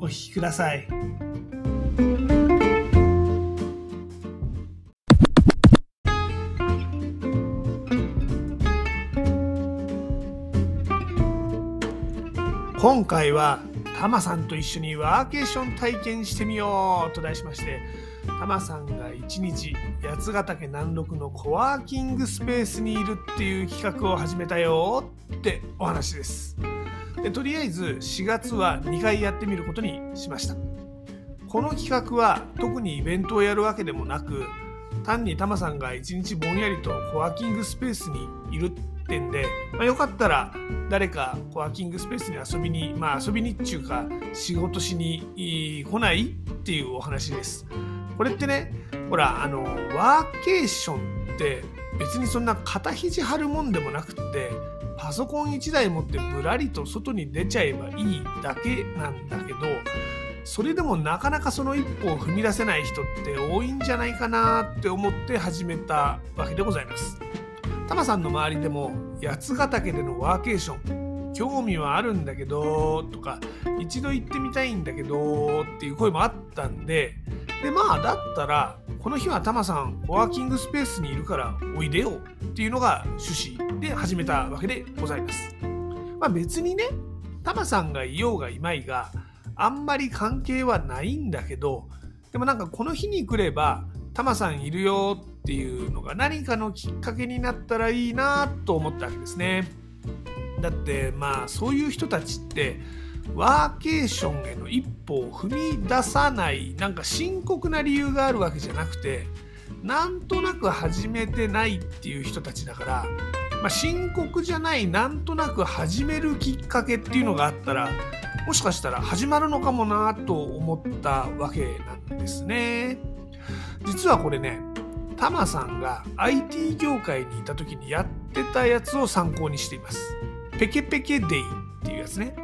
お聞きください。今回はタマさんと一緒にワーケーション体験してみようと題しましてタマさんが一日八ヶ岳南麓のコワーキングスペースにいるっていう企画を始めたよってお話です。でとりあえず4月は2回やってみることにしました。この企画は特にイベントをやるわけでもなく単にタマさんが一日ぼんやりとコワーキングスペースにいるってんで、まあ、よかったら誰かコワーキングスペースに遊びにまあ遊びにっていうか仕事しに来ないっていうお話です。これってねほらあのワーケーションって別にそんな肩肘張るもんでもなくってパソコン1台持ってぶらりと外に出ちゃえばいいだけなんだけどそれでもなかなかその一歩を踏み出せない人って多いんじゃないかなって思って始めたわけでございます。タマさんの周りでも八ヶ岳でのワーケーション興味はあるんだけどとか一度行ってみたいんだけどっていう声もあったんででまあだったらこの日はタマさんコワーキングスペースにいるからおいでよっていうのが趣旨で始めたわけでございます。まあ、別にねタマさんがいようがいまいがあんまり関係はないんだけどでもなんかこの日に来ればタマさんいるよっていうのが何かのきっかけになったらいいなと思ったわけですね。だってまあそういう人たちってワーケーションへの一歩を踏み出さないなんか深刻な理由があるわけじゃなくてなんとなく始めてないっていう人たちだから、まあ、深刻じゃないなんとなく始めるきっかけっていうのがあったらもしかしたら始まるのかもなと思ったわけなんですね。実はこれねタマさんが IT 業界にいた時にやってたやつを参考にしています。ペケペケデイっていうやつね。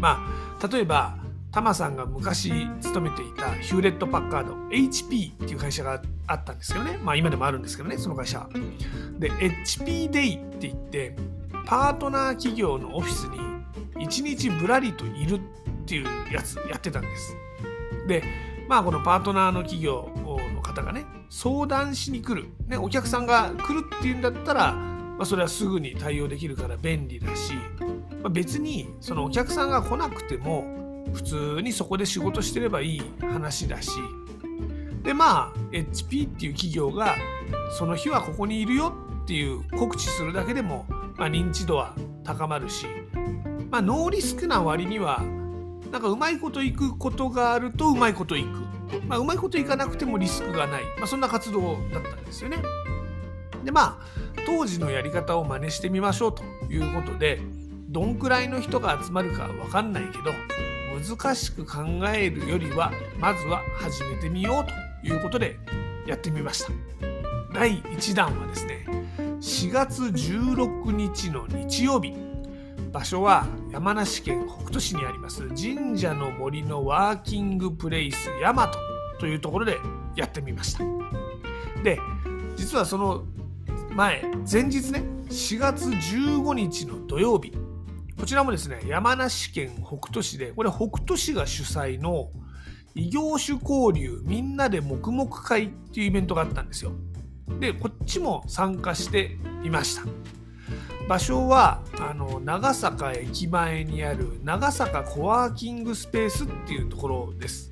まあ例えばタマさんが昔勤めていたヒューレット・パッカード HP っていう会社があったんですけどね。まあ今でもあるんですけどねその会社。で HP デイって言ってパートナー企業のオフィスに1日ぶらりといるっていうやつやってたんです。でまあこのパートナーの企業の方がね相談しに来る、ね、お客さんが来るっていうんだったら、まあ、それはすぐに対応できるから便利だし、まあ、別にそのお客さんが来なくても普通にそこで仕事してればいい話だし。でまあ HP っていう企業がその日はここにいるよっていう告知するだけでも、まあ、認知度は高まるし、まあ、ノーリスクな割にはなんかうまいこといくことがあるとうまいこといく、まあ、うまいこといかなくてもリスクがない、まあ、そんな活動だったんですよね。でまあ当時のやり方を真似してみましょうということでどんくらいの人が集まるか分かんないけど難しく考えるよりはまずは始めてみようということでやってみました。第1弾はですね4月16日の日曜日。場所は山梨県北杜市にあります神社の森のワーキングプレイス大和というところでやってみました。で実はその前前日ね4月15日の土曜日こちらもですね、山梨県北杜市で、これ北杜市が主催の異業種交流みんなで黙々会っていうイベントがあったんですよ。で、こっちも参加していました。場所はあの長坂駅前にある長坂コワーキングスペースっていうところです。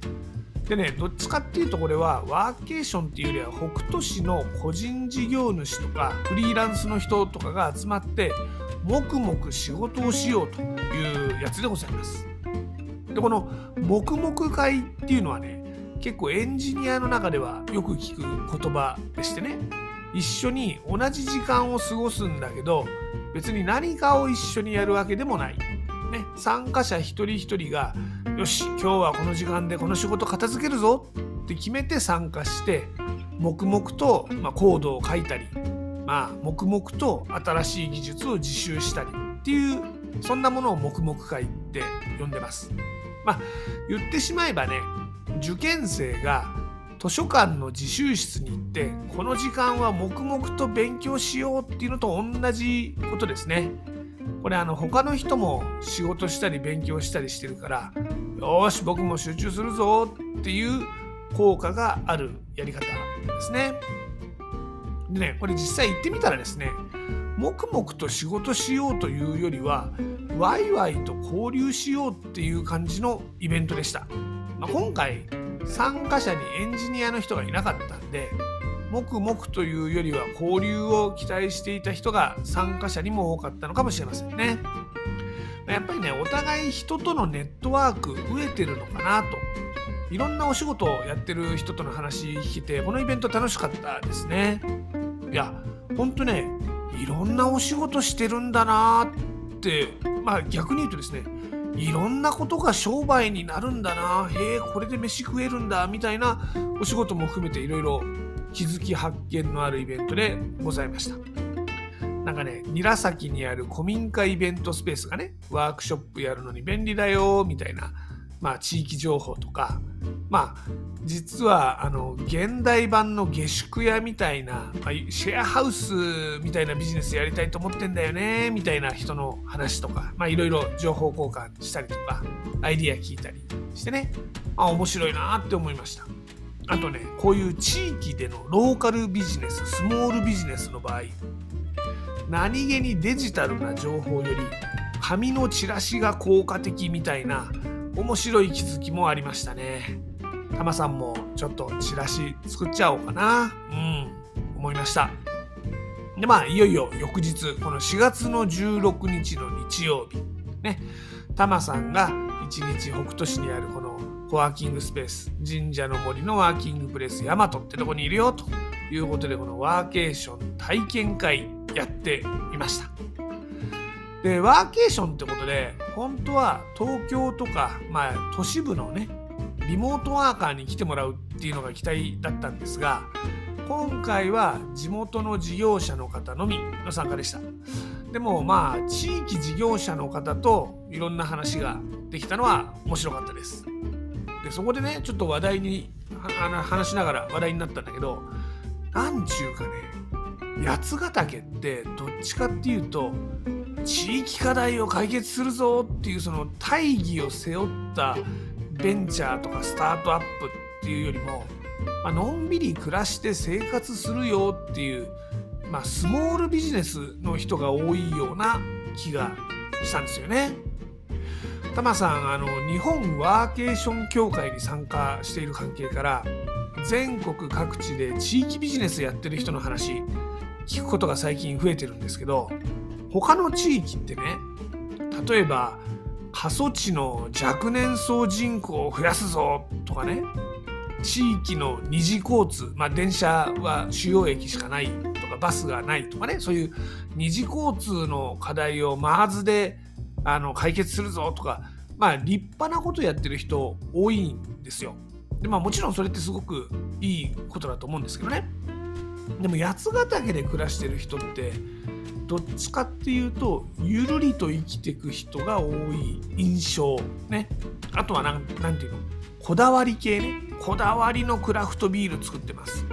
でね、どっちかっていうとこれはワーケーションっていうよりは北斗市の個人事業主とかフリーランスの人とかが集まって黙々仕事をしようというやつでございます。でこの黙々会っていうのはね結構エンジニアの中ではよく聞く言葉でしてね一緒に同じ時間を過ごすんだけど別に何かを一緒にやるわけでもない、ね、参加者一人一人がよし今日はこの時間でこの仕事片付けるぞって決めて参加して黙々と、まあ、コードを書いたり、まあ、黙々と新しい技術を自習したりっていうそんなものを黙々会って呼んでます。まあ言ってしまえばね受験生が図書館の自習室に行ってこの時間は黙々と勉強しようっていうのと同じことですね。これあの他の人も仕事したり勉強したりしてるからよし僕も集中するぞっていう効果があるやり方ですね。でねこれ実際行ってみたらですね黙々と仕事しようというよりはワイワイと交流しようっていう感じのイベントでした。まあ、今回参加者にエンジニアの人がいなかったんで黙々というよりは交流を期待していた人が参加者にも多かったのかもしれませんね。やっぱりねお互い人とのネットワーク増えてるのかなといろんなお仕事をやってる人との話聞いてこのイベント楽しかったですね。いやほんとねいろんなお仕事してるんだなってまあ逆に言うとですねいろんなことが商売になるんだなへえこれで飯食えるんだみたいなお仕事も含めていろいろ気づき発見のあるイベントでございました。なんかね、韮崎にある古民家イベントスペースがね、ワークショップやるのに便利だよ、みたいな、まあ、地域情報とか、まあ、実は、あの、現代版の下宿屋みたいな、まあ、シェアハウスみたいなビジネスやりたいと思ってんだよね、みたいな人の話とか、まあ、いろいろ情報交換したりとか、アイディア聞いたりしてね、あ、面白いなって思いました。あとねこういう地域でのローカルビジネススモールビジネスの場合何気にデジタルな情報より紙のチラシが効果的みたいな面白い気づきもありましたね。タマさんもちょっとチラシ作っちゃおうかな。うん、思いました。で、まあ、いよいよ翌日、この4月の16日の日曜日、ね、タマさんが一日北斗市にあるこのコワーキングスペース神社の森のワーキングプレスヤマトってとこにいるよということでこのワーケーション体験会やっていました。でワーケーションってことで本当は東京とか、まあ、都市部のねリモートワーカーに来てもらうっていうのが期待だったんですが今回は地元の事業者の方のみの参加でした。でもまあ地域事業者の方といろんな話ができたのは面白かったです。そこでねちょっと話題に話しながら話題になったんだけどなんちゅうかね八ヶ岳ってどっちかっていうと地域課題を解決するぞっていうその大義を背負ったベンチャーとかスタートアップっていうよりも、まあのんびり暮らして生活するよっていう、まあ、スモールビジネスの人が多いような気がしたんですよね。タマさんあの日本ワーケーション協会に参加している関係から全国各地で地域ビジネスやってる人の話聞くことが最近増えてるんですけど他の地域ってね例えば過疎地の若年層人口を増やすぞとかね地域の二次交通、まあ、電車は主要駅しかないとかバスがないとかねそういう二次交通の課題をまずであの解決するぞとか、まあ、立派なことやってる人多いんですよ。でまあ、もちろんそれってすごくいいことだと思うんですけどね。でも八ヶ岳で暮らしてる人ってどっちかっていうとゆるりと生きていく人が多い印象ねあとは何ていうの？こだわり系ねこだわりのクラフトビール作ってます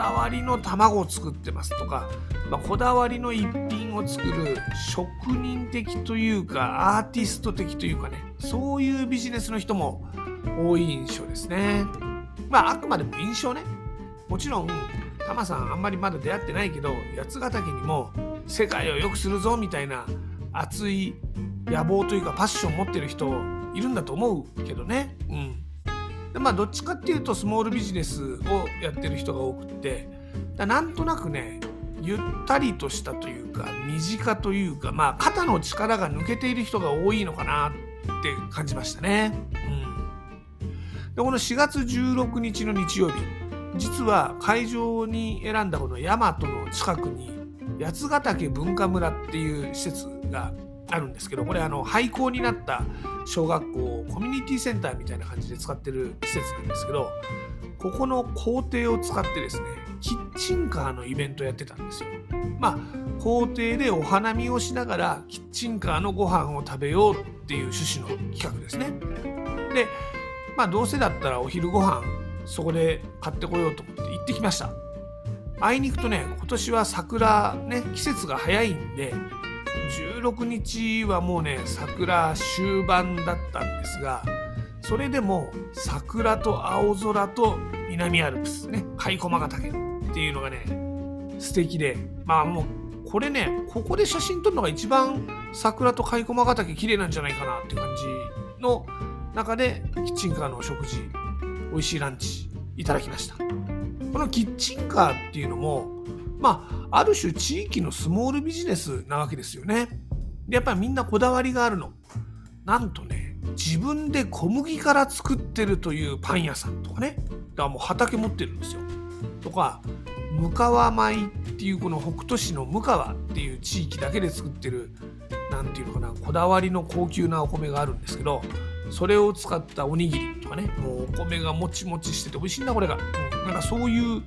だわりの卵を作ってますとか、まあ、こだわりの一品を作る職人的というかアーティスト的というかねそういうビジネスの人も多い印象ですね。まああくまでも印象ね。もちろんタマさんあんまりまだ出会ってないけど八ヶ岳にも世界を良くするぞみたいな熱い野望というかパッション持ってる人いるんだと思うけどね。うん。でまあどっちかっていうとスモールビジネスをやってる人が多くってなんとなくねゆったりとしたというか身近というかまあ肩の力が抜けている人が多いのかなって感じましたね。うん、でこの4月16日の日曜日実は会場に選んだこの大和の近くに八ヶ岳文化村っていう施設があるんですけどこれあの廃校になった小学校コミュニティセンターみたいな感じで使ってる施設なんですけどここの校庭を使ってですねキッチンカーのイベントやってたんですよ。まあ校庭でお花見をしながらキッチンカーのご飯を食べようっていう趣旨の企画ですね。でまあどうせだったらお昼ご飯そこで買ってこようと思って行ってきました。あいにくとね今年は桜ね季節が早いんで16日はもうね桜終盤だったんですがそれでも桜と青空と南アルプスね甲斐駒ヶ岳っていうのがね素敵でまあもうこれねここで写真撮るのが一番桜と甲斐駒ヶ岳綺麗なんじゃないかなって感じの中でキッチンカーのお食事美味しいランチいただきました。このキッチンカーっていうのもまあある種地域のスモールビジネスなわけですよね。でやっぱりみんなこだわりがあるの。なんとね自分で小麦から作ってるというパン屋さんとかね。だからもう畑持ってるんですよ。とか向川米っていうこの北斗市の向川っていう地域だけで作ってる何ていうのかなこだわりの高級なお米があるんですけどそれを使ったおにぎりとかねもうお米がもちもちしてて美味しいんだこれが、うん、なんかそういう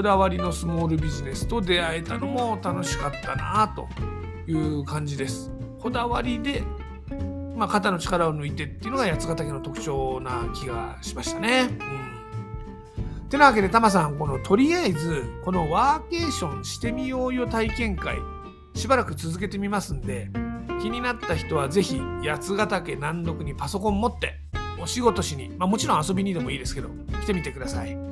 こだわりのスモールビジネスと出会えたのも楽しかったなという感じです。こだわりで、まあ、肩の力を抜いてっていうのが八ヶ岳の特徴な気がしましたね。うん。てなわけでタマさんこのとりあえずこのワーケーションしてみようよ体験会しばらく続けてみますんで気になった人は是非八ヶ岳南麓にパソコン持ってお仕事しに、まあ、もちろん遊びにでもいいですけど来てみてください。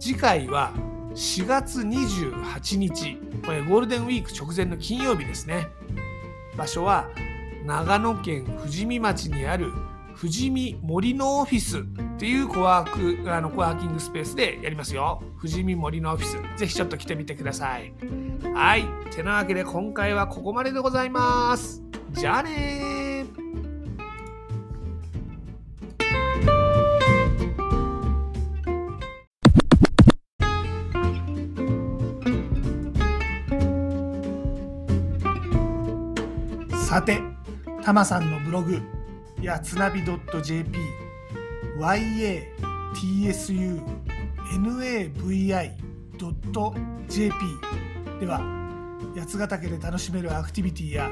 次回は4月28日これゴールデンウィーク直前の金曜日ですね場所は長野県富士見町にある富士見森のオフィスっていうコワークあのコワーキングスペースでやりますよ。富士見森のオフィス。ぜひちょっと来てみてください。はい。てなわけで今回はここまででございます。じゃあねさて、たまさんのブログやつなび .jp yatsunavi.jp では八ヶ岳で楽しめるアクティビティや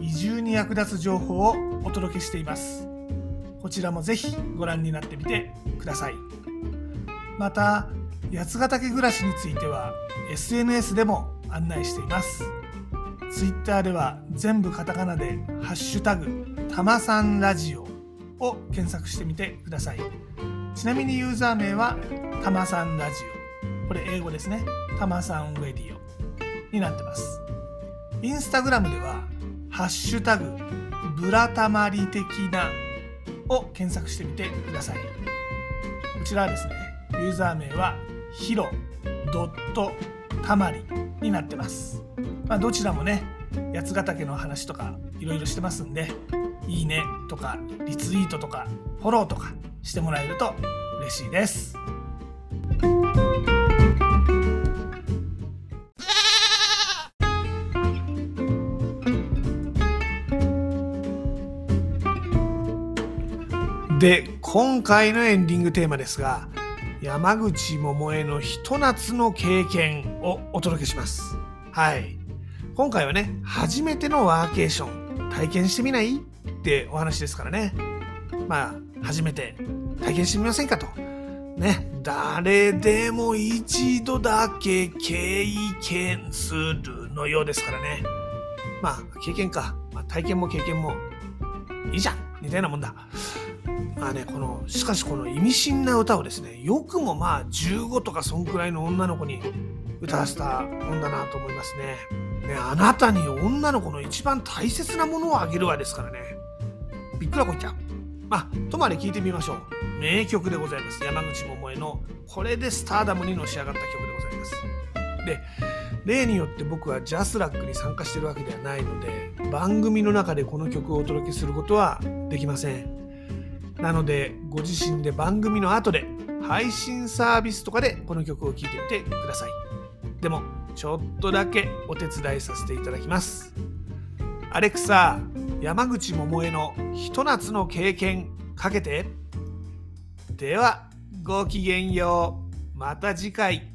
移住に役立つ情報をお届けしています。こちらもぜひご覧になってみてください。また八ヶ岳暮らしについては SNS でも案内しています。Twitter では全部カタカナで「ハッシュタグたまさんラジオ」を検索してみてください。ちなみにユーザー名はたまさんラジオ。これ英語ですね。たまさんウェディオになってます。インスタグラムではハッシュタグブラタマリ的なを検索してみてください。こちらはですねユーザー名はヒロドットたまりになってます、まあ、どちらもね八ヶ岳の話とかいろいろしてますんでいいねとかリツイートとかフォローとかしてもらえると嬉しいです。で今回のエンディングテーマですが山口百恵のひと夏の経験をお届けしますはい今回はね初めてのワーケーション体験してみない？ってお話ですからね。まあ、初めて体験してみませんかと。ね、誰でも一度だけ経験するのようですからね。まあ、経験か。まあ、体験も経験もいいじゃんみたいなもんだ。まあね、この、しかしこの意味深な歌をですね、よくもまあ15とかそんくらいの女の子に歌わせたもんだなと思いますね。ね、あなたに女の子の一番大切なものをあげるわですからね。びっくらこいちゃう。まあ、とまで聞いてみましょう。名曲でございます。山口百恵のこれでスターダムにのし上がった曲でございます。で、例によって僕はジャスラックに参加してるわけではないので、番組の中でこの曲をお届けすることはできません。なので、ご自身で番組の後で配信サービスとかでこの曲を聴いてみてください。でも、ちょっとだけお手伝いさせていただきます。アレクサ、山口百恵のひと夏の経験かけてではごきげんようまた次回。